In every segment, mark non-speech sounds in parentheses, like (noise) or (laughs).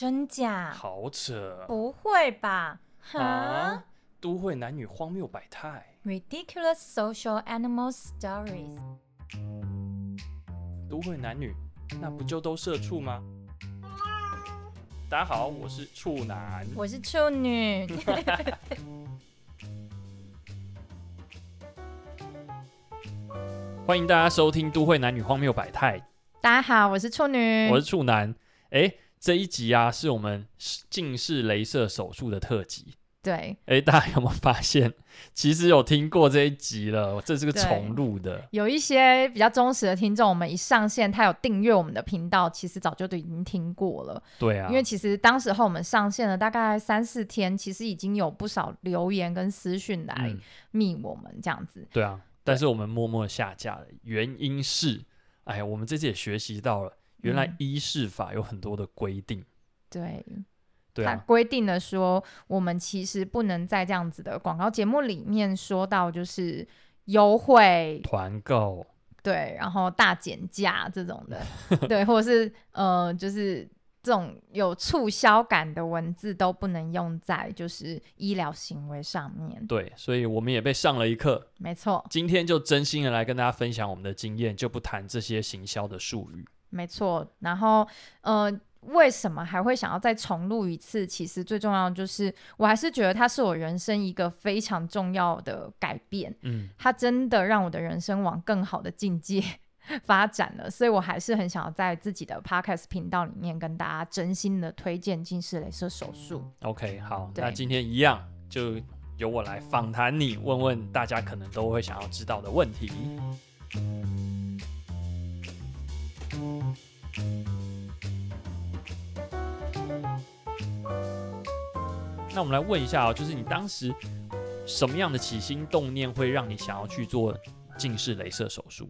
真假？好扯！不会吧？啊！都会男女荒谬百态，Ridiculous social animal stories。都会男女，那不就都社畜吗？大家好，我是处男，我是处女。(laughs) 欢迎大家收听《都会男女荒谬百态》。大家好，我是处女，我是处男。哎。这一集啊，是我们近视雷射手术的特辑。对，哎，大家有没有发现，(laughs) 其实有听过这一集了？这是个重录的。有一些比较忠实的听众，我们一上线，他有订阅我们的频道，其实早就都已经听过了。对啊，因为其实当时候我们上线了大概三四天，其实已经有不少留言跟私讯来密我们这样子。嗯。对啊，但是我们默默下架了，原因是，哎呀，我们这次也学习到了。原来医事法有很多的规定，对，对啊，它规定了说，我们其实不能在这样子的广告节目里面说到就是优惠。团购，对，然后大减价这种的，(laughs) 对，或者是呃，就是这种有促销感的文字都不能用在就是医疗行为上面。对，所以我们也被上了一课。没错，今天就真心的来跟大家分享我们的经验，就不谈这些行销的术语。没错，然后呃，为什么还会想要再重录一次？其实最重要的就是，我还是觉得它是我人生一个非常重要的改变。嗯，它真的让我的人生往更好的境界 (laughs) 发展了，所以我还是很想要在自己的 Podcast 频道里面跟大家真心的推荐近视雷射手术。OK，好，那今天一样就由我来访谈你，问问大家可能都会想要知道的问题。那我们来问一下哦，就是你当时什么样的起心动念会让你想要去做近视雷射手术？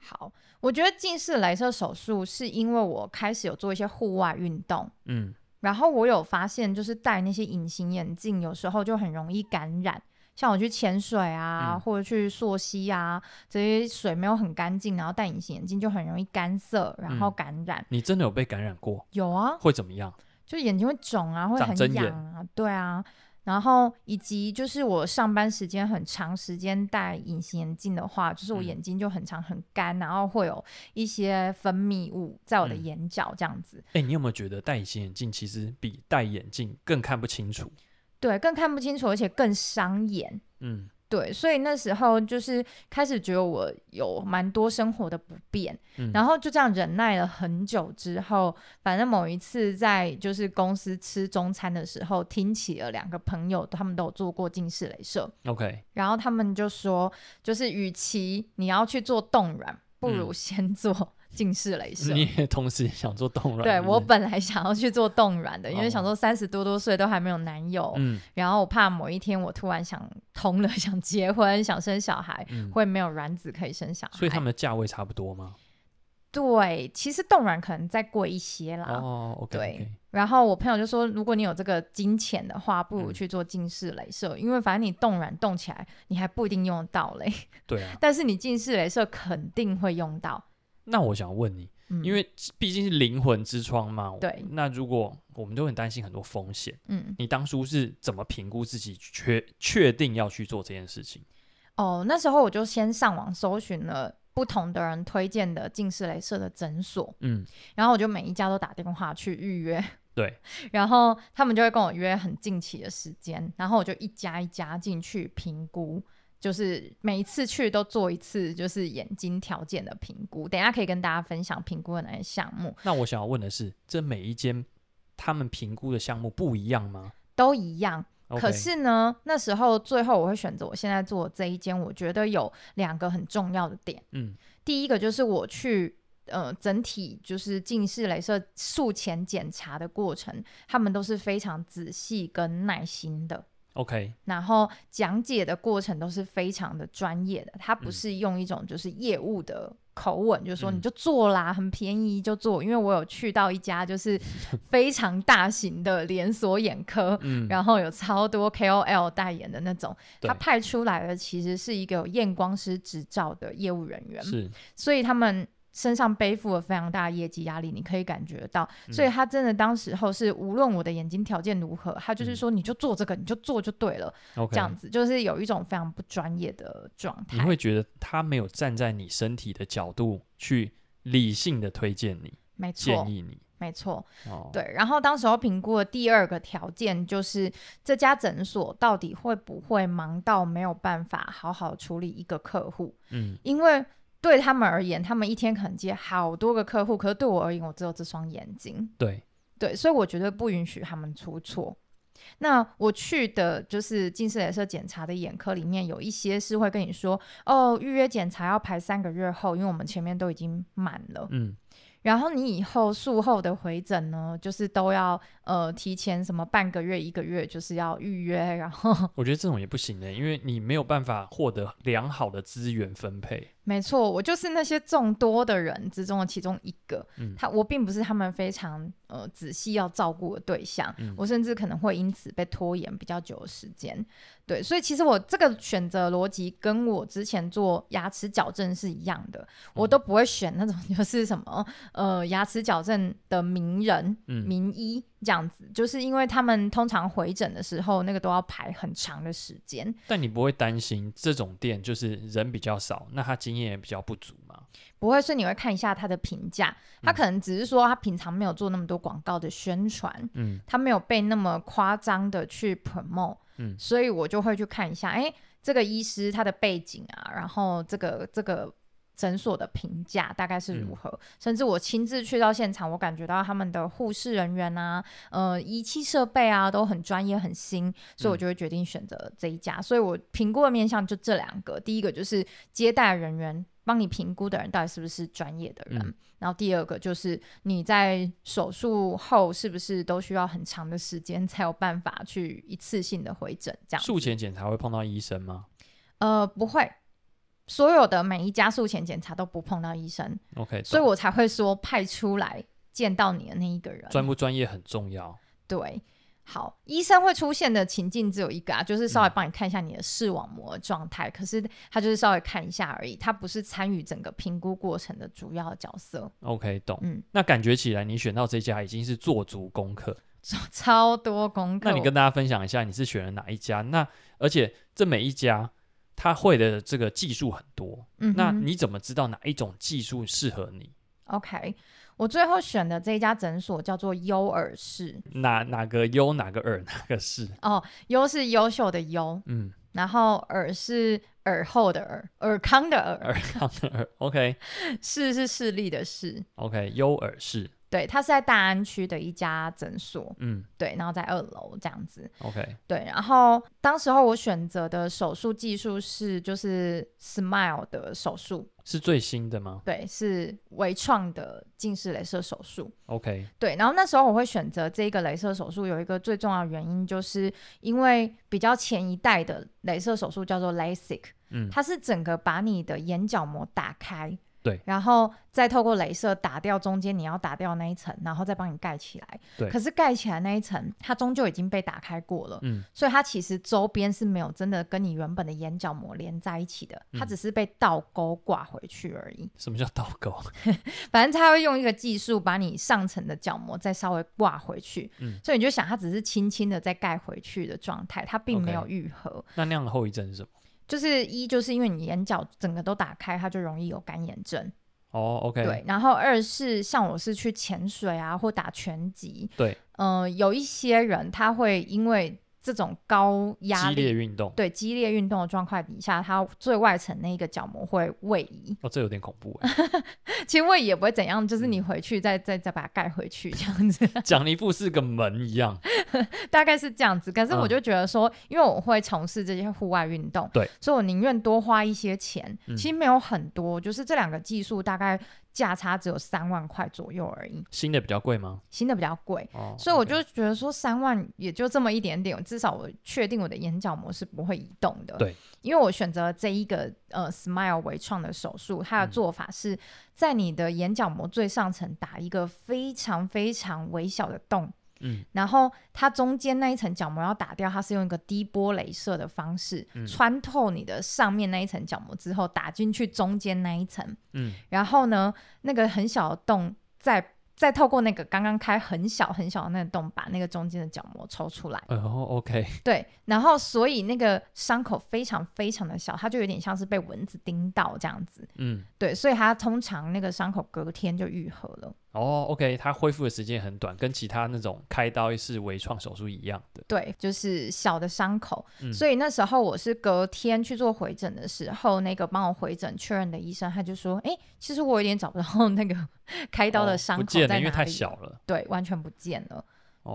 好，我觉得近视雷射手术是因为我开始有做一些户外运动，嗯，然后我有发现，就是戴那些隐形眼镜有时候就很容易感染。像我去潜水啊，嗯、或者去溯溪啊，这些水没有很干净，然后戴隐形眼镜就很容易干涩，然后感染。嗯、你真的有被感染过？有啊。会怎么样？就眼睛会肿啊，会很痒啊。对啊。然后以及就是我上班时间很长时间戴隐形眼镜的话，就是我眼睛就很长很干，嗯、然后会有一些分泌物在我的眼角这样子。哎、嗯欸，你有没有觉得戴隐形眼镜其实比戴眼镜更看不清楚？对，更看不清楚，而且更伤眼。嗯，对，所以那时候就是开始觉得我有蛮多生活的不便，嗯，然后就这样忍耐了很久之后，反正某一次在就是公司吃中餐的时候，听起了两个朋友，他们都有做过近视雷射。OK，然后他们就说，就是与其你要去做冻卵，不如先做。嗯近视雷射，你也同时想做冻卵？对，我本来想要去做冻卵的，因为想说三十多多岁都还没有男友，嗯，然后我怕某一天我突然想通了，想结婚，想生小孩，嗯、会没有卵子可以生小孩。所以他们的价位差不多吗？对，其实冻卵可能再贵一些啦。哦 okay。对，然后我朋友就说，如果你有这个金钱的话，不如去做近视雷射，嗯、因为反正你冻卵冻起来，你还不一定用得到嘞。对啊。(laughs) 但是你近视雷射肯定会用到。那我想问你，嗯、因为毕竟是灵魂之窗嘛，对。那如果我们都很担心很多风险，嗯，你当初是怎么评估自己确确定要去做这件事情？哦，那时候我就先上网搜寻了不同的人推荐的近视雷射的诊所，嗯，然后我就每一家都打电话去预约，(laughs) 对，然后他们就会跟我约很近期的时间，然后我就一家一家进去评估。就是每一次去都做一次，就是眼睛条件的评估。等一下可以跟大家分享评估的哪些项目。那我想要问的是，这每一间他们评估的项目不一样吗？都一样。可是呢，那时候最后我会选择我现在做的这一间，我觉得有两个很重要的点。嗯，第一个就是我去呃整体就是近视雷射术前检查的过程，他们都是非常仔细跟耐心的。OK，然后讲解的过程都是非常的专业的，他不是用一种就是业务的口吻，嗯、就是说你就做啦，很便宜就做。因为我有去到一家就是非常大型的连锁眼科，嗯、然后有超多 KOL 代言的那种，他派出来的其实是一个有验光师执照的业务人员，是，所以他们。身上背负了非常大的业绩压力，你可以感觉到。所以他真的当时候是无论我的眼睛条件如何，他就是说你就做这个，你就做就对了，这样子就是有一种非常不专业的状态。你会觉得他没有站在你身体的角度去理性的推荐你，没错，建议你。没错，哦、对。然后当时候评估的第二个条件就是这家诊所到底会不会忙到没有办法好好处理一个客户？嗯，因为对他们而言，他们一天可能接好多个客户，可是对我而言，我只有这双眼睛。对对，所以我绝对不允许他们出错。那我去的就是近视雷射检查的眼科里面，有一些是会跟你说，哦，预约检查要排三个月后，因为我们前面都已经满了。嗯。然后你以后术后的回诊呢，就是都要呃提前什么半个月一个月，就是要预约。然后 (laughs) 我觉得这种也不行的，因为你没有办法获得良好的资源分配。没错，我就是那些众多的人之中的其中一个。嗯，他我并不是他们非常呃仔细要照顾的对象，嗯，我甚至可能会因此被拖延比较久的时间。对，所以其实我这个选择逻辑跟我之前做牙齿矫正是一样的，我都不会选那种 (laughs) 就是什么呃牙齿矫正的名人、嗯、名医。这样子，就是因为他们通常回诊的时候，那个都要排很长的时间。但你不会担心这种店就是人比较少，那他经验也比较不足吗？不会，所以你会看一下他的评价，他可能只是说他平常没有做那么多广告的宣传，嗯，他没有被那么夸张的去 promote，嗯，所以我就会去看一下，哎，这个医师他的背景啊，然后这个这个。诊所的评价大概是如何？嗯、甚至我亲自去到现场，我感觉到他们的护士人员啊，呃，仪器设备啊都很专业、很新，所以我就会决定选择这一家。嗯、所以我评估的面向就这两个：第一个就是接待人员帮你评估的人到底是不是专业的人，嗯、然后第二个就是你在手术后是不是都需要很长的时间才有办法去一次性的回诊？这样术前检查会碰到医生吗？呃，不会。所有的每一家术前检查都不碰到医生，OK，所以我才会说派出来见到你的那一个人，专不专业很重要。对，好，医生会出现的情境只有一个啊，就是稍微帮你看一下你的视网膜状态，嗯、可是他就是稍微看一下而已，他不是参与整个评估过程的主要角色。OK，懂。嗯，那感觉起来你选到这家已经是做足功课，做超多功课。那你跟大家分享一下你是选了哪一家？那而且这每一家。他会的这个技术很多，嗯，那你怎么知道哪一种技术适合你？OK，我最后选的这一家诊所叫做优尔氏，哪哪个优哪个尔 (laughs) 哪个氏？哦，优是优秀的优，嗯，然后尔是耳后的耳，尔康的尔，尔康的尔，OK，(laughs) 氏是势力的势，OK，优尔氏。对，它是在大安区的一家诊所，嗯，对，然后在二楼这样子，OK，对，然后当时候我选择的手术技术是就是 Smile 的手术，是最新的吗？对，是微创的近视雷射手术，OK，对，然后那时候我会选择这个雷射手术，有一个最重要的原因，就是因为比较前一代的雷射手术叫做 LASIK，嗯，它是整个把你的眼角膜打开。对，然后再透过镭射打掉中间你要打掉那一层，然后再帮你盖起来。对，可是盖起来那一层，它终究已经被打开过了。嗯，所以它其实周边是没有真的跟你原本的眼角膜连在一起的，它只是被倒钩挂回去而已。什么叫倒钩？(laughs) 反正它会用一个技术把你上层的角膜再稍微挂回去。嗯，所以你就想它只是轻轻的再盖回去的状态，它并没有愈合。Okay. 那那样的后遗症是什么？就是一就是因为你眼角整个都打开，它就容易有干眼症。哦、oh，OK。对，然后二是像我是去潜水啊，或打拳击。对，嗯、呃，有一些人他会因为。这种高压力、激烈运动，对激烈运动的状况底下，它最外层那一个角膜会位移。哦，这有点恐怖。(laughs) 其实位移也不会怎样，就是你回去再、嗯、再再把它盖回去这样子。(laughs) 讲一副是个门一样，(laughs) 大概是这样子。可是我就觉得说，嗯、因为我会从事这些户外运动，对，所以我宁愿多花一些钱。嗯、其实没有很多，就是这两个技术大概。价差只有三万块左右而已。新的比较贵吗？新的比较贵，哦、所以我就觉得说三万也就这么一点点，至少我确定我的眼角膜是不会移动的。对，因为我选择这一个呃 Smile 微创的手术，它的做法是在你的眼角膜最上层打一个非常非常微小的洞，嗯，然后它中间那一层角膜要打掉，它是用一个低波镭射的方式，嗯、穿透你的上面那一层角膜之后，打进去中间那一层，嗯，然后呢，那个很小的洞再。再透过那个刚刚开很小很小的那个洞，把那个中间的角膜抽出来。哦、oh，OK。对，然后所以那个伤口非常非常的小，它就有点像是被蚊子叮到这样子。嗯，对，所以它通常那个伤口隔天就愈合了。哦、oh，OK，它恢复的时间很短，跟其他那种开刀式微创手术一样的。对，就是小的伤口。嗯、所以那时候我是隔天去做回诊的时候，那个帮我回诊确认的医生他就说：“哎，其实我有点找不到那个 (laughs) 开刀的伤口在哪里。”哦，不见了，因为太小了。对，完全不见了。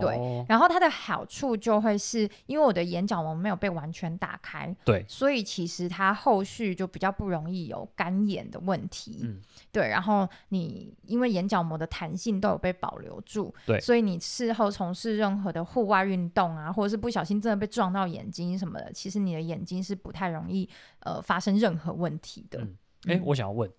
对，哦、然后它的好处就会是因为我的眼角膜没有被完全打开，对，所以其实它后续就比较不容易有干眼的问题，嗯，对。然后你因为眼角膜的弹性都有被保留住，对，所以你事后从事任何的户外运动啊，或者是不小心真的被撞到眼睛什么的，其实你的眼睛是不太容易呃发生任何问题的。哎、嗯，我想要问，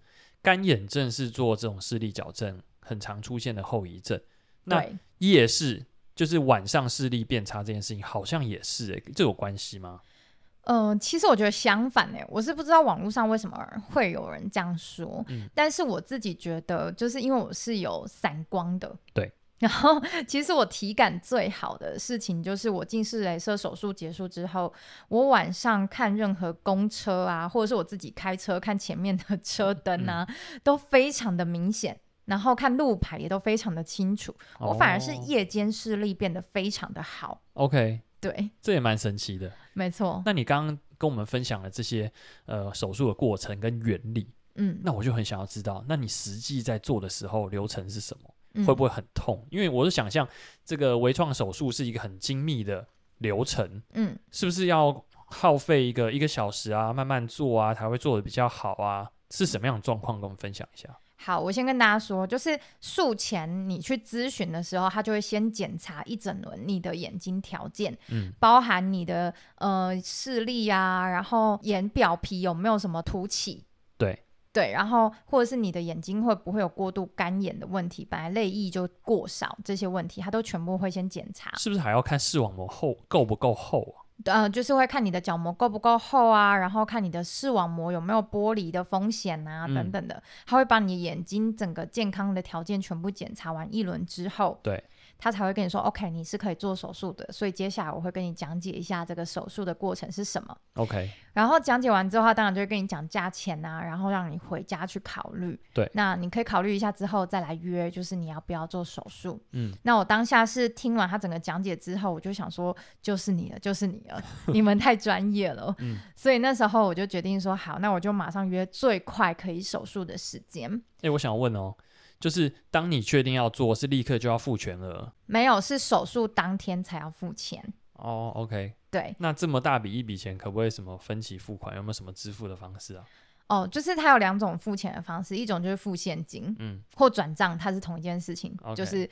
干眼症是做这种视力矫正很常出现的后遗症，那夜视。就是晚上视力变差这件事情，好像也是哎、欸，这有关系吗？嗯、呃，其实我觉得相反哎、欸，我是不知道网络上为什么会有人这样说，嗯，但是我自己觉得，就是因为我是有散光的，对。(laughs) 然后，其实我体感最好的事情就是我近视雷射手术结束之后，我晚上看任何公车啊，或者是我自己开车看前面的车灯啊，嗯、都非常的明显。然后看路牌也都非常的清楚，哦、我反而是夜间视力变得非常的好。OK，对，这也蛮神奇的。没错。那你刚刚跟我们分享了这些呃手术的过程跟原理，嗯，那我就很想要知道，那你实际在做的时候流程是什么？嗯、会不会很痛？因为我是想象这个微创手术是一个很精密的流程，嗯，是不是要耗费一个一个小时啊，慢慢做啊，才会做的比较好啊？是什么样的状况？跟我们分享一下。好，我先跟大家说，就是术前你去咨询的时候，他就会先检查一整轮你的眼睛条件，嗯，包含你的呃视力啊，然后眼表皮有没有什么凸起，对对，然后或者是你的眼睛会不会有过度干眼的问题，本来泪液就过少这些问题，他都全部会先检查。是不是还要看视网膜厚够不够厚啊？呃，就是会看你的角膜够不够厚啊，然后看你的视网膜有没有剥离的风险啊，等等的，他会把你眼睛整个健康的条件全部检查完一轮之后，对。他才会跟你说，OK，你是可以做手术的。所以接下来我会跟你讲解一下这个手术的过程是什么。OK，然后讲解完之后，他当然就会跟你讲价钱啊，然后让你回家去考虑。对，那你可以考虑一下之后再来约，就是你要不要做手术。嗯，那我当下是听完他整个讲解之后，我就想说，就是你了，就是你了，你们太专业了。嗯，(laughs) 所以那时候我就决定说，好，那我就马上约最快可以手术的时间。哎、欸，我想问哦。就是当你确定要做，是立刻就要付全额？没有，是手术当天才要付钱。哦，OK，对。那这么大笔一笔钱，可不可以什么分期付款？有没有什么支付的方式啊？哦，就是它有两种付钱的方式，一种就是付现金，嗯，或转账，它是同一件事情，okay. 就是。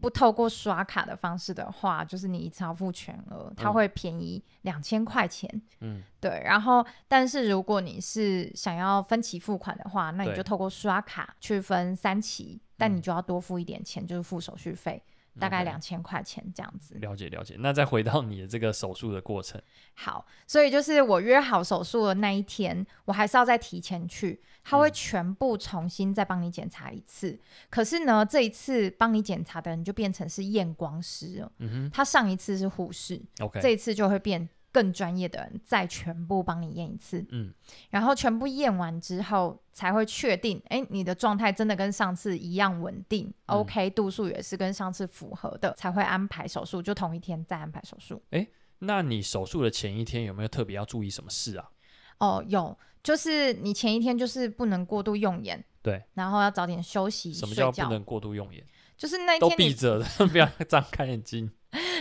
不透过刷卡的方式的话，就是你一次要付全额，它会便宜两千块钱。嗯，对。然后，但是如果你是想要分期付款的话，那你就透过刷卡去分三期，但你就要多付一点钱，就是付手续费。大概两千块钱这样子。了解了解，那再回到你的这个手术的过程。好，所以就是我约好手术的那一天，我还是要再提前去，他会全部重新再帮你检查一次。嗯。可是呢，这一次帮你检查的人就变成是验光师了。嗯哼。他上一次是护士，OK，这一次就会变。更专业的人再全部帮你验一次，嗯，然后全部验完之后才会确定，哎、欸，你的状态真的跟上次一样稳定、嗯、，OK，度数也是跟上次符合的，才会安排手术，就同一天再安排手术。哎、欸，那你手术的前一天有没有特别要注意什么事啊？哦，有，就是你前一天就是不能过度用眼，对，然后要早点休息。什么叫不能过度用眼？就是那一天都闭着的，(laughs) 不要张开眼睛。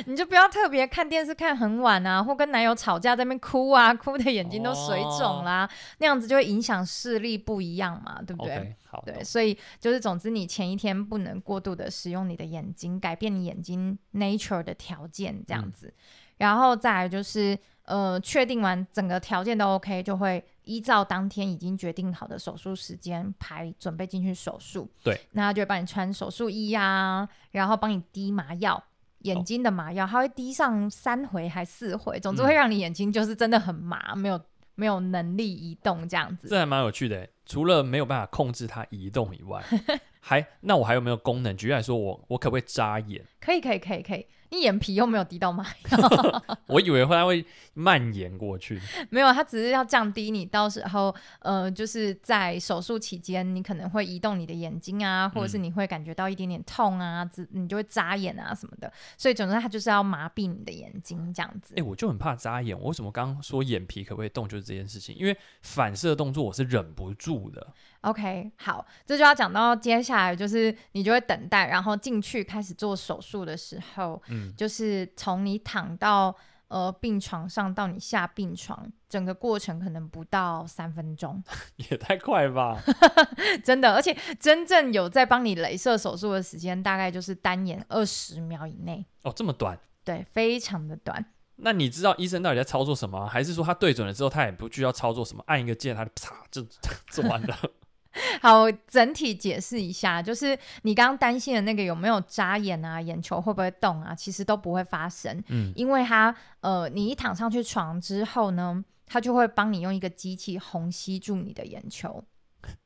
你就不要特别看电视看很晚啊，或跟男友吵架在那边哭啊，哭的眼睛都水肿啦，哦，那样子就会影响视力不一样嘛，对不对？Okay, 好，对，所以就是总之你前一天不能过度的使用你的眼睛，改变你眼睛 nature 的条件这样子，嗯，然后再来就是呃确定完整个条件都 OK，就会依照当天已经决定好的手术时间排准备进去手术。对，那他就会帮你穿手术衣啊，然后帮你滴麻药。眼睛的麻药，它会滴上三回还四回，总之会让你眼睛就是真的很麻，没有没有能力移动这样子。这还蛮有趣的，除了没有办法控制它移动以外，(laughs) 还那我还有没有功能？举例来说，我我可不可以眨眼？可以可以可以可以。你眼皮又没有滴到麻药，我以为会它会蔓延过去。(laughs) 没有，它只是要降低你到时候，呃，就是在手术期间，你可能会移动你的眼睛啊，或者是你会感觉到一点点痛啊，你就会眨眼啊什么的。所以总之，它就是要麻痹你的眼睛这样子。哎、欸，我就很怕眨眼。我为什么刚刚说眼皮可不可以动，就是这件事情，因为反射动作我是忍不住的。OK，好，这就要讲到接下来，就是你就会等待，然后进去开始做手术的时候，嗯，就是从你躺到呃病床上到你下病床，整个过程可能不到三分钟，(laughs) 也太快吧？(laughs) 真的，而且真正有在帮你镭射手术的时间，大概就是单眼二十秒以内。哦，这么短？对，非常的短。那你知道医生到底在操作什么？还是说他对准了之后，他也不需要操作什么，按一个键，他就啪就 (laughs) 做完了？(laughs) 好，整体解释一下，就是你刚刚担心的那个有没有眨眼啊，眼球会不会动啊？其实都不会发生，嗯，因为它呃，你一躺上去床之后呢，它就会帮你用一个机器虹吸住你的眼球，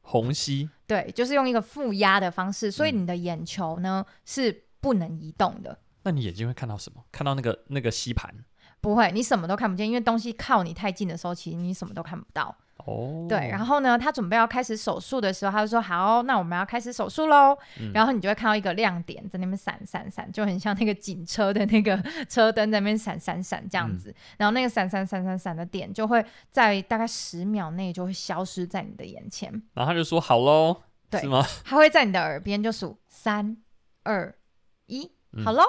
虹吸，对，就是用一个负压的方式，所以你的眼球呢、嗯、是不能移动的。那你眼睛会看到什么？看到那个那个吸盘？不会，你什么都看不见，因为东西靠你太近的时候，其实你什么都看不到。哦，对，然后呢，他准备要开始手术的时候，他就说：“好，那我们要开始手术喽。嗯”然后你就会看到一个亮点在那边闪闪闪，就很像那个 (laughs) 警车的那个车灯在那边闪闪闪这样子。嗯、然后那个闪闪闪闪闪的点就会在大概十秒内就会消失在你的眼前。然后他就说：“好喽，对是吗？”他会在你的耳边就数三二一，好喽。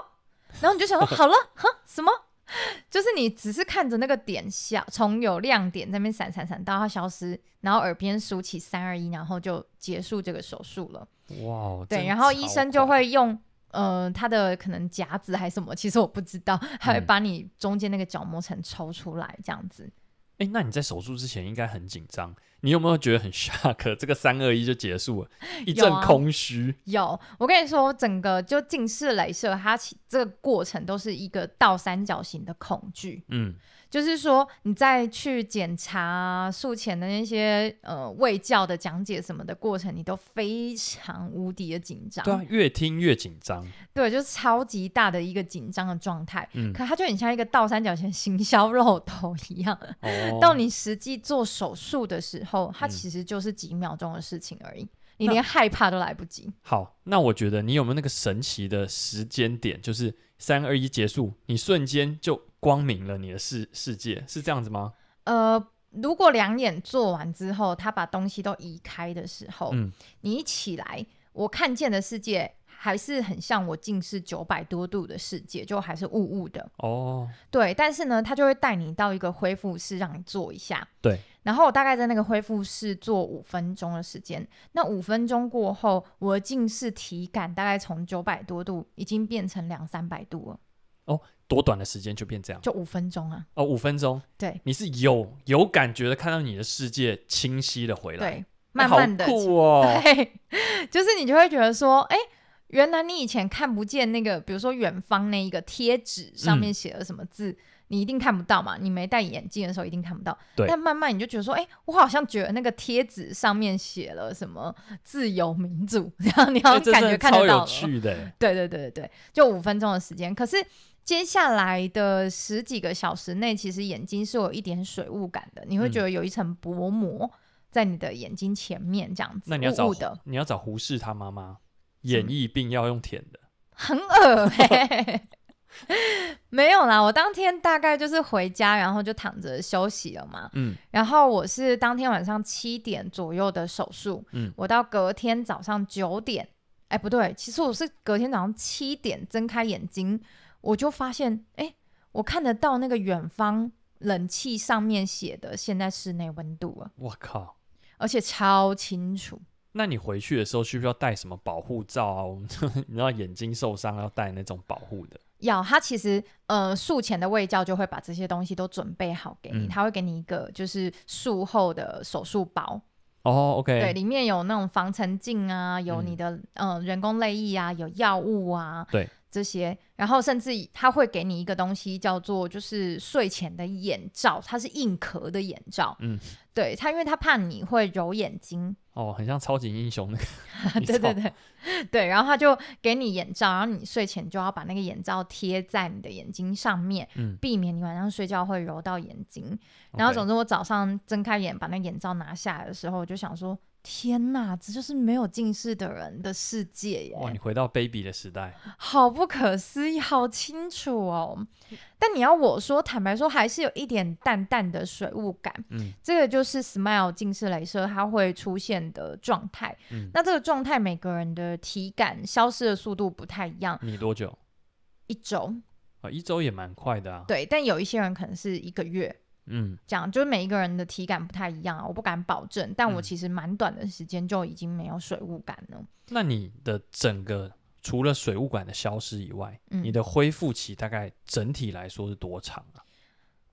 然后你就想说：“ (laughs) 好了，哼，什么？” (laughs) 就是你只是看着那个点消，从有亮点在那边闪闪闪到它消失，然后耳边数起三二一，然后就结束这个手术了。哇，对，然后医生就会用呃他的可能夹子还是什么，其实我不知道，他会把你中间那个角膜层抽出来这样子。哎、欸，那你在手术之前应该很紧张。你有没有觉得很 (laughs) shock？这个三二一就结束了，一阵空虚。有，我跟你说，整个就近视雷射，它其这个过程都是一个倒三角形的恐惧。嗯。就是说，你在去检查术前的那些呃卫教的讲解什么的过程，你都非常无敌的紧张。对啊，越听越紧张。对，就是超级大的一个紧张的状态。嗯，可它就很像一个倒三角形行销肉头一样。哦。到你实际做手术的时候，它其实就是几秒钟的事情而已，嗯、你连害怕都来不及。好，那我觉得你有没有那个神奇的时间点，就是三二一结束，你瞬间就。光明了你的世世界是这样子吗？呃，如果两眼做完之后，他把东西都移开的时候，嗯，你一起来，我看见的世界还是很像我近视九百多度的世界，就还是雾雾的。哦，对，但是呢，他就会带你到一个恢复室，让你做一下。对，然后我大概在那个恢复室做五分钟的时间。那五分钟过后，我的近视体感大概从九百多度已经变成两三百度了。哦。多短的时间就变这样？就五分钟啊！哦，五分钟。对，你是有有感觉的看到你的世界清晰的回来，对，慢慢的，好酷哦。对，(laughs) 就是你就会觉得说，哎，原来你以前看不见那个，比如说远方那一个贴纸上面写了什么字，嗯、你一定看不到嘛。你没戴眼镜的时候一定看不到。对。但慢慢你就觉得说，哎，我好像觉得那个贴纸上面写了什么自由民主，然后你好像感觉看得到了。超有趣的。对对对对对，就五分钟的时间，可是。接下来的十几个小时内，其实眼睛是有一点水雾感的，你会觉得有一层薄膜在你的眼睛前面这样子。那你要找你要找胡适他妈妈，眼翳病要用舔的，很恶欸。(laughs) 没有啦，我当天大概就是回家，然后就躺着休息了嘛。嗯，然后我是当天晚上七点左右的手术，嗯，我到隔天早上九点，哎，不对，其实我是隔天早上七点睁开眼睛。我就发现，哎，我看得到那个远方冷气上面写的现在室内温度了。我靠！而且超清楚。那你回去的时候需不需要带什么保护罩啊？我们 (laughs) 你知道眼睛受伤要带那种保护的。要，他其实呃术前的卫教就会把这些东西都准备好给你，嗯、他会给你一个就是术后的手术包。哦，OK。对，里面有那种防尘镜啊，有你的嗯、呃、人工泪液啊，有药物啊。对。这些，然后甚至他会给你一个东西叫做就是睡前的眼罩，它是硬壳的眼罩。嗯，对他，因为他怕你会揉眼睛。哦，很像超级英雄那个。(laughs) 对对对对，然后他就给你眼罩，然后你睡前就要把那个眼罩贴在你的眼睛上面，嗯，避免你晚上睡觉会揉到眼睛。然后总之我早上睁开眼把那眼罩拿下来的时候，我就想说。天呐，这就是没有近视的人的世界耶！哇，你回到 baby 的时代，(laughs) 好不可思议，好清楚哦。但你要我说，坦白说，还是有一点淡淡的水雾感。嗯，这个就是 Smile 近视雷射它会出现的状态。嗯，那这个状态每个人的体感消失的速度不太一样。你多久？一周。啊，一周也蛮快的啊。对，但有一些人可能是一个月。嗯，讲就是每一个人的体感不太一样啊，我不敢保证，但我其实蛮短的时间就已经没有水雾感了。那你的整个除了水雾感的消失以外，嗯，你的恢复期大概整体来说是多长啊？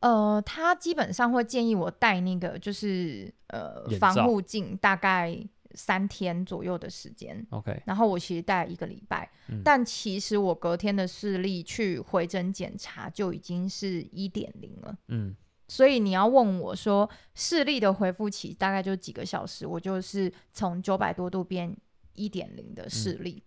呃，他基本上会建议我戴那个就是呃防护镜，大概三天左右的时间。OK，然后我其实戴了一个礼拜，嗯，但其实我隔天的视力去回诊检查就已经是一点零了。嗯。所以你要问我说视力的恢复期大概就几个小时，我就是从九百多度变一点零的视力，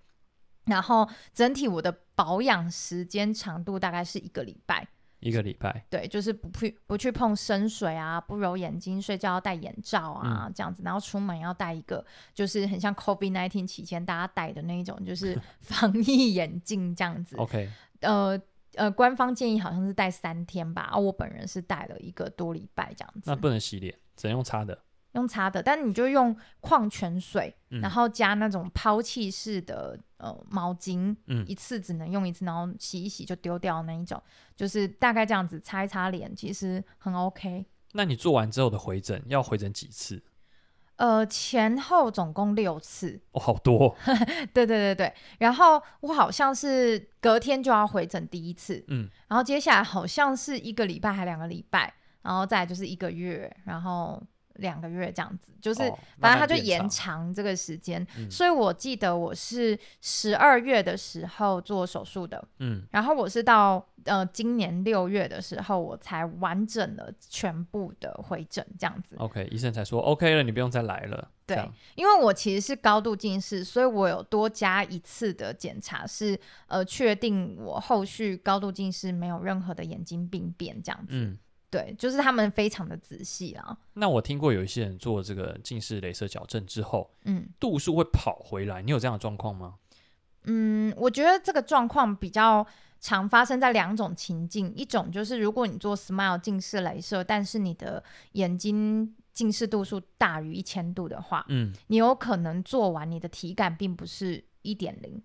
嗯，然后整体我的保养时间长度大概是一个礼拜，一个礼拜，对，就是不去不去碰深水啊，不揉眼睛，睡觉要戴眼罩啊，嗯，这样子，然后出门要戴一个，就是很像 COVID-19 期间大家戴的那一种，就是 (laughs) 防疫眼镜这样子。OK，呃。呃，官方建议好像是戴三天吧，啊、我本人是戴了一个多礼拜这样子。那不能洗脸，只能用擦的。用擦的，但你就用矿泉水，嗯、然后加那种抛弃式的呃毛巾，嗯，一次只能用一次，然后洗一洗就丢掉那一种，就是大概这样子擦一擦脸，其实很 OK。那你做完之后的回诊要回诊几次？呃，前后总共六次哦，好多。(laughs) 对对对对，然后我好像是隔天就要回诊第一次，嗯，然后接下来好像是一个礼拜还两个礼拜，然后再就是一个月，然后。两个月这样子，就是反正他就延长这个时间，哦，所以我记得我是十二月的时候做手术的，嗯，然后我是到呃今年六月的时候我才完整的全部的回诊这样子。OK，医生才说 OK 了，你不用再来了。对，因为我其实是高度近视，所以我有多加一次的检查是，是呃确定我后续高度近视没有任何的眼睛病变这样子。嗯对，就是他们非常的仔细啊。那我听过有一些人做这个近视雷射矫正之后，嗯，度数会跑回来。你有这样的状况吗？嗯，我觉得这个状况比较常发生在两种情境，一种就是如果你做 Smile 近视雷射，但是你的眼睛近视度数大于一千度的话，嗯，你有可能做完你的体感并不是一点零。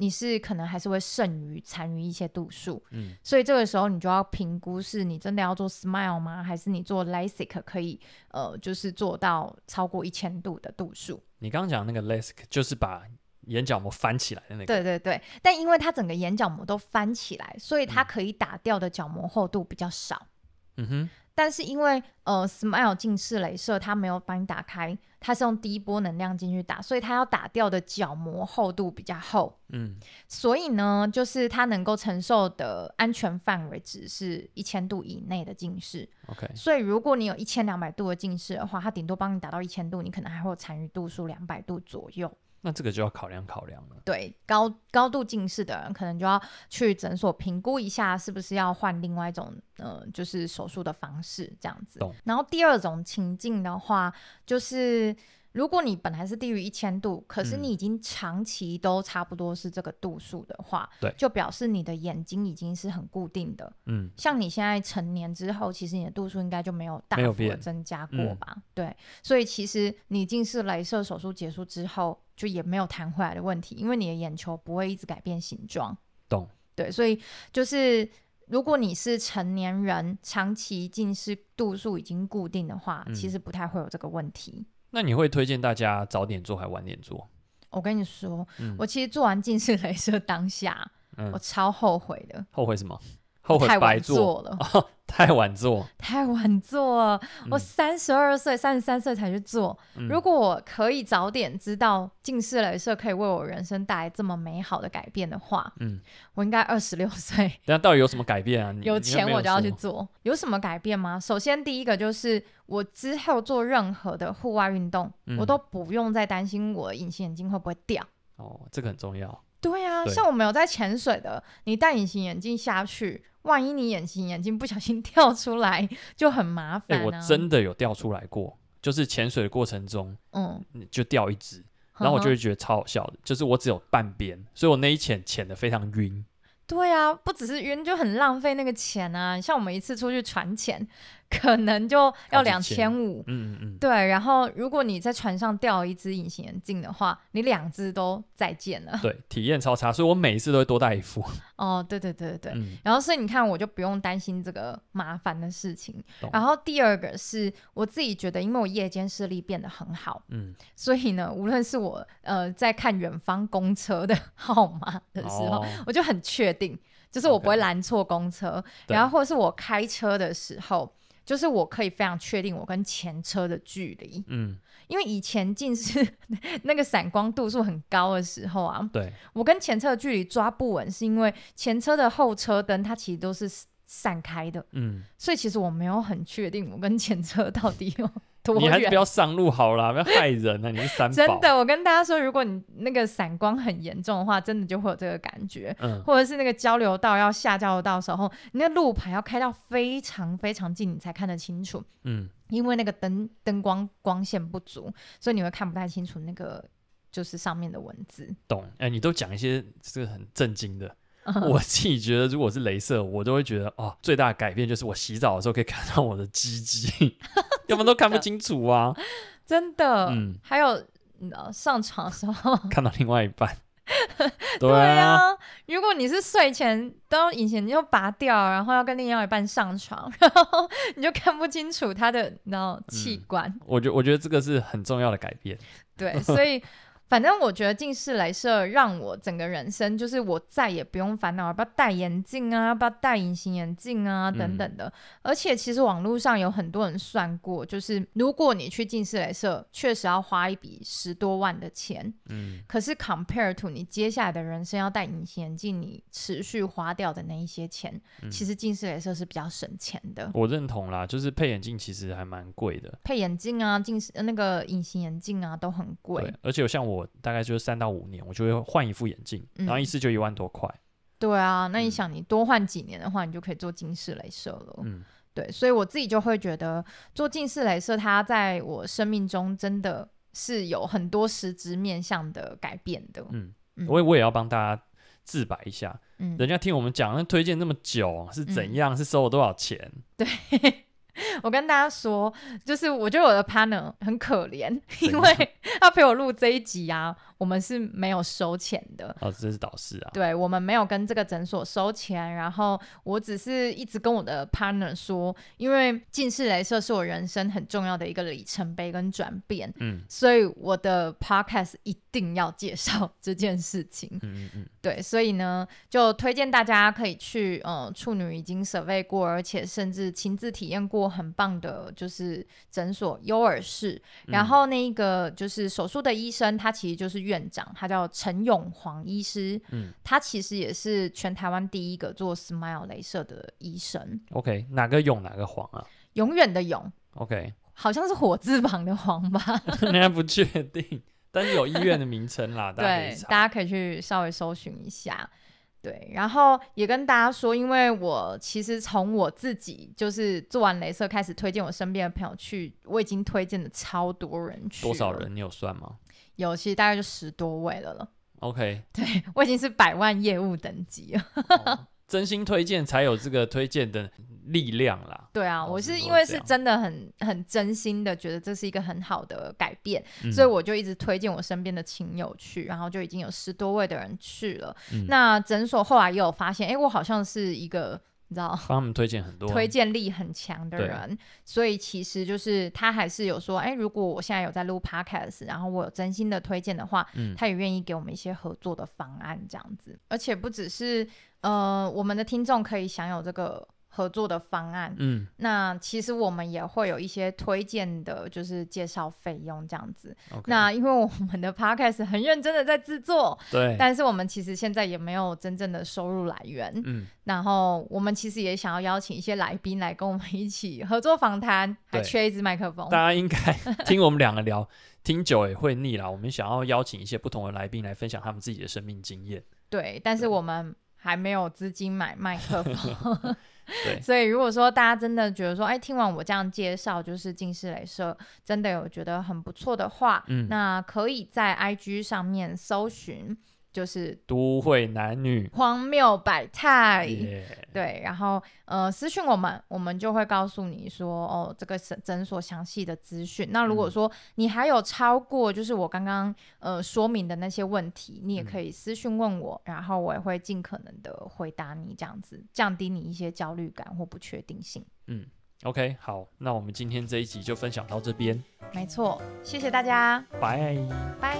你是可能还是会剩余残余一些度数，嗯，所以这个时候你就要评估是你真的要做 Smile 吗？还是你做 LASIK 可以呃，就是做到超过一千度的度数？你刚刚讲那个 LASIK 就是把眼角膜翻起来的那个，对对对，但因为它整个眼角膜都翻起来，所以它可以打掉的角膜厚度比较少，嗯哼。但是因为呃，Smile 近视雷射它没有帮你打开，它是用低波能量进去打，所以它要打掉的角膜厚度比较厚。嗯，所以呢，就是它能够承受的安全范围值是一千度以内的近视。OK，所以如果你有一千两百度的近视的话，它顶多帮你打到一千度，你可能还会有残余度数两百度左右。那这个就要考量考量了。对，高高度近视的人，可能就要去诊所评估一下，是不是要换另外一种，呃，就是手术的方式这样子。然后第二种情境的话，就是如果你本来是低于一千度，可是你已经长期都差不多是这个度数的话，对、嗯，就表示你的眼睛已经是很固定的。嗯，像你现在成年之后，其实你的度数应该就没有大幅的增加过吧？嗯、对，所以其实你近视雷射手术结束之后。就也没有弹回来的问题，因为你的眼球不会一直改变形状。懂。对，所以就是如果你是成年人，长期近视度数已经固定的话，嗯，其实不太会有这个问题。那你会推荐大家早点做还晚点做？我跟你说，嗯，我其实做完近视雷射当下，嗯，我超后悔的。后悔什么？后悔太晚白做了，哦、(laughs) 太晚做，太晚做了。嗯、我三十二岁、三十三岁才去做。嗯、如果我可以早点知道近视雷射可以为我人生带来这么美好的改变的话，嗯，我应该二十六岁。那到底有什么改变啊？有钱我就要去做。有什么改变吗？首先第一个就是我之后做任何的户外运动，嗯、我都不用再担心我的隐形眼镜会不会掉。哦，这个很重要。对啊，对像我们有在潜水的，你戴隐形眼镜下去，万一你隐形眼镜不小心掉出来，(laughs) 就很麻烦、啊。哎、欸，我真的有掉出来过，就是潜水的过程中，嗯，就掉一只，然后我就会觉得超好笑的，就是我只有半边，所以我那一潜潜的非常晕。对啊，不只是晕，就很浪费那个钱啊。像我们一次出去船潜。可能就要两千五，嗯嗯嗯，对。然后如果你在船上掉一只隐形眼镜的话，你两只都再见了。对，体验超差，所以我每一次都会多带一副。(laughs) 哦，对对对对，嗯、然后所以你看，我就不用担心这个麻烦的事情。然后第二个是我自己觉得，因为我夜间视力变得很好，嗯，所以呢，无论是我呃在看远方公车的 (laughs) 号码的时候，哦、我就很确定，就是我不会拦错公车。然后或者是我开车的时候。就是我可以非常确定我跟前车的距离，嗯，因为以前近视 (laughs) 那个闪光度数很高的时候啊，对，我跟前车的距离抓不稳，是因为前车的后车灯它其实都是散开的，嗯，所以其实我没有很确定我跟前车到底有 (laughs) 多远。你还是不要上路好了，不要害人啊！你是三宝。真的，我跟大家说，如果你那个散光很严重的话，真的就会有这个感觉。嗯。或者是那个交流道要下交流道的时候，你那路牌要开到非常非常近，你才看得清楚。嗯。因为那个灯灯光光线不足，所以你会看不太清楚那个就是上面的文字。懂？哎、欸，你都讲一些这个很震惊的。(laughs) 我自己觉得，如果是镭射，我都会觉得哦，最大的改变就是我洗澡的时候可以看到我的鸡鸡，要不然都看不清楚啊。真的，嗯，还有上床的时候 (laughs) 看到另外一半。(laughs) 对啊，如果你是睡前都隐形你就拔掉，然后要跟另外一半上床，然后你就看不清楚他的然后器官。嗯，我觉我觉得这个是很重要的改变。对，所以。反正我觉得近视雷射让我整个人生，就是我再也不用烦恼要不要戴眼镜啊，要不要戴隐形眼镜啊等等的。嗯、而且其实网络上有很多人算过，就是如果你去近视雷射，确实要花一笔十多万的钱。嗯。可是 compare to 你接下来的人生要戴隐形眼镜，你持续花掉的那一些钱，嗯、其实近视雷射是比较省钱的。我认同啦，就是配眼镜其实还蛮贵的。配眼镜啊，近视那个隐形眼镜啊都很贵。对，而且像我。我大概就是三到五年，我就会换一副眼镜，嗯、然后一次就一万多块。对啊，那你想，你多换几年的话，你就可以做近视雷射了。嗯，对，所以我自己就会觉得做近视雷射，它在我生命中真的是有很多实质面向的改变的。嗯，我也我也要帮大家自白一下，嗯，人家听我们讲那推荐那么久是怎样，嗯、是收了多少钱？对。我跟大家说，就是我觉得我的 partner 很可怜，(laughs) 因为他陪我录这一集啊，我们是没有收钱的。哦，这是导师啊。对，我们没有跟这个诊所收钱，然后我只是一直跟我的 partner 说，因为近视雷射是我人生很重要的一个里程碑跟转变，嗯，所以我的 podcast 一定要介绍这件事情。嗯嗯嗯。对，所以呢，就推荐大家可以去，呃，处女已经 survey 过，而且甚至亲自体验过。很棒的，就是诊所优尔氏，然后那个就是手术的医生，他其实就是院长，他叫陈永煌医师，嗯，他其实也是全台湾第一个做 Smile 镭射的医生。OK，哪个永哪个黄啊？永远的永。OK，好像是火字旁的黄吧？(laughs) 人家不确定，但是有医院的名称啦。(laughs) 对，大家可以去稍微搜寻一下。对，然后也跟大家说，因为我其实从我自己就是做完镭射开始推荐我身边的朋友去，我已经推荐了超多人去。多少人？你有算吗？有，其实大概就十多位了了。OK，对，我已经是百万业务等级了。(laughs) 哦真心推荐才有这个推荐的力量啦。对啊，我是因为是真的很很真心的觉得这是一个很好的改变，嗯、所以我就一直推荐我身边的亲友去，然后就已经有十多位的人去了。嗯、那诊所后来也有发现，哎，我好像是一个你知道，帮他们推荐很多，推荐力很强的人，所以其实就是他还是有说，哎，如果我现在有在录 podcast，然后我有真心的推荐的话，嗯，他也愿意给我们一些合作的方案这样子，而且不只是呃，我们的听众可以享有这个。合作的方案，嗯，那其实我们也会有一些推荐的，就是介绍费用这样子。那因为我们的 podcast 很认真的在制作，对，但是我们其实现在也没有真正的收入来源，嗯，然后我们其实也想要邀请一些来宾来跟我们一起合作访谈，还缺一支麦克风。大家应该听我们两个聊 (laughs) 听久也会腻了，我们想要邀请一些不同的来宾来分享他们自己的生命经验。对，但是我们还没有资金买麦克风。(laughs) (laughs) 对，所以如果说大家真的觉得说，哎，听完我这样介绍，就是近视雷射真的有觉得很不错的话，嗯，那可以在 IG 上面搜寻。就是都会男女荒谬百态，yeah. 对，然后呃私讯我们，我们就会告诉你说哦，这个诊诊所详细的资讯。那如果说你还有超过就是我刚刚呃说明的那些问题，你也可以私讯问我，嗯，然后我也会尽可能的回答你，这样子降低你一些焦虑感或不确定性。嗯，OK，好，那我们今天这一集就分享到这边。没错，谢谢大家，拜拜。